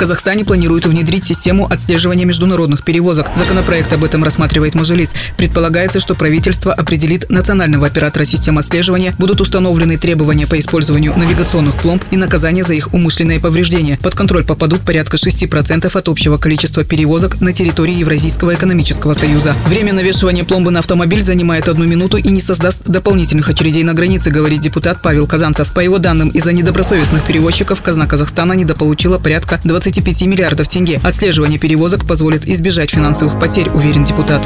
Казахстане планируют внедрить систему отслеживания международных перевозок. Законопроект об этом рассматривает Мажилис. Предполагается, что правительство определит национального оператора системы отслеживания, будут установлены требования по использованию навигационных пломб и наказания за их умышленное повреждение. Под контроль попадут порядка 6% от общего количества перевозок на территории Евразийского экономического союза. Время навешивания пломбы на автомобиль занимает одну минуту и не создаст дополнительных очередей на границе, говорит депутат Павел Казанцев. По его данным, из-за недобросовестных перевозчиков казна Казахстана недополучила порядка 20 25 миллиардов тенге. Отслеживание перевозок позволит избежать финансовых потерь, уверен депутат.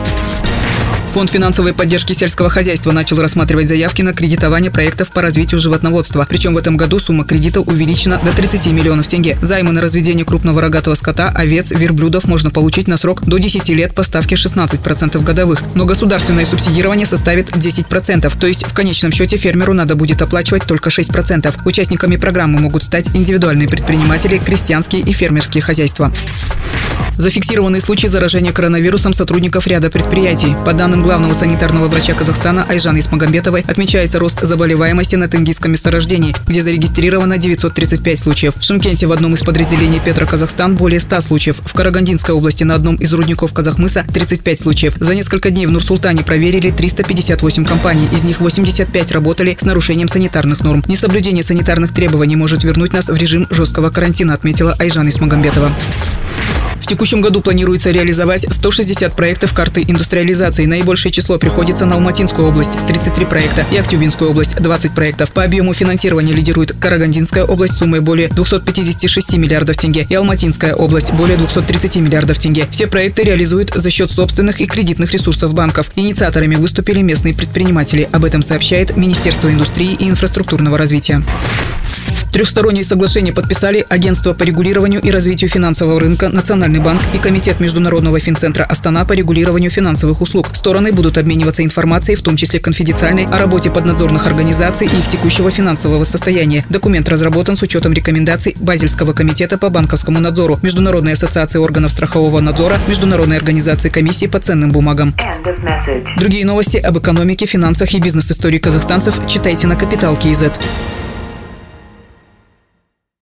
Фонд финансовой поддержки сельского хозяйства начал рассматривать заявки на кредитование проектов по развитию животноводства. Причем в этом году сумма кредита увеличена до 30 миллионов тенге. Займы на разведение крупного рогатого скота, овец, верблюдов можно получить на срок до 10 лет по ставке 16% годовых. Но государственное субсидирование составит 10%. То есть в конечном счете фермеру надо будет оплачивать только 6%. Участниками программы могут стать индивидуальные предприниматели, крестьянские и фермерские хозяйства. Зафиксированы случаи заражения коронавирусом сотрудников ряда предприятий. По данным главного санитарного врача Казахстана Айжан Исмагамбетовой, отмечается рост заболеваемости на тенгизском месторождении, где зарегистрировано 935 случаев. В Шымкенте в одном из подразделений Петра Казахстан более 100 случаев. В Карагандинской области на одном из рудников Казахмыса 35 случаев. За несколько дней в Нур-Султане проверили 358 компаний. Из них 85 работали с нарушением санитарных норм. Несоблюдение санитарных требований может вернуть нас в режим жесткого карантина, отметила Айжан Исмагамбетова. В текущем году планируется реализовать 160 проектов карты индустриализации. Наибольшее число приходится на Алматинскую область – 33 проекта и Актюбинскую область – 20 проектов. По объему финансирования лидирует Карагандинская область суммой более 256 миллиардов тенге и Алматинская область – более 230 миллиардов тенге. Все проекты реализуют за счет собственных и кредитных ресурсов банков. Инициаторами выступили местные предприниматели. Об этом сообщает Министерство индустрии и инфраструктурного развития. Трехсторонние соглашения подписали Агентство по регулированию и развитию финансового рынка, Национальный банк и Комитет Международного финцентра Астана по регулированию финансовых услуг. Стороны будут обмениваться информацией, в том числе конфиденциальной, о работе поднадзорных организаций и их текущего финансового состояния. Документ разработан с учетом рекомендаций Базельского комитета по банковскому надзору, Международной ассоциации органов страхового надзора, Международной организации комиссии по ценным бумагам. Другие новости об экономике, финансах и бизнес-истории казахстанцев читайте на Капитал Киезет.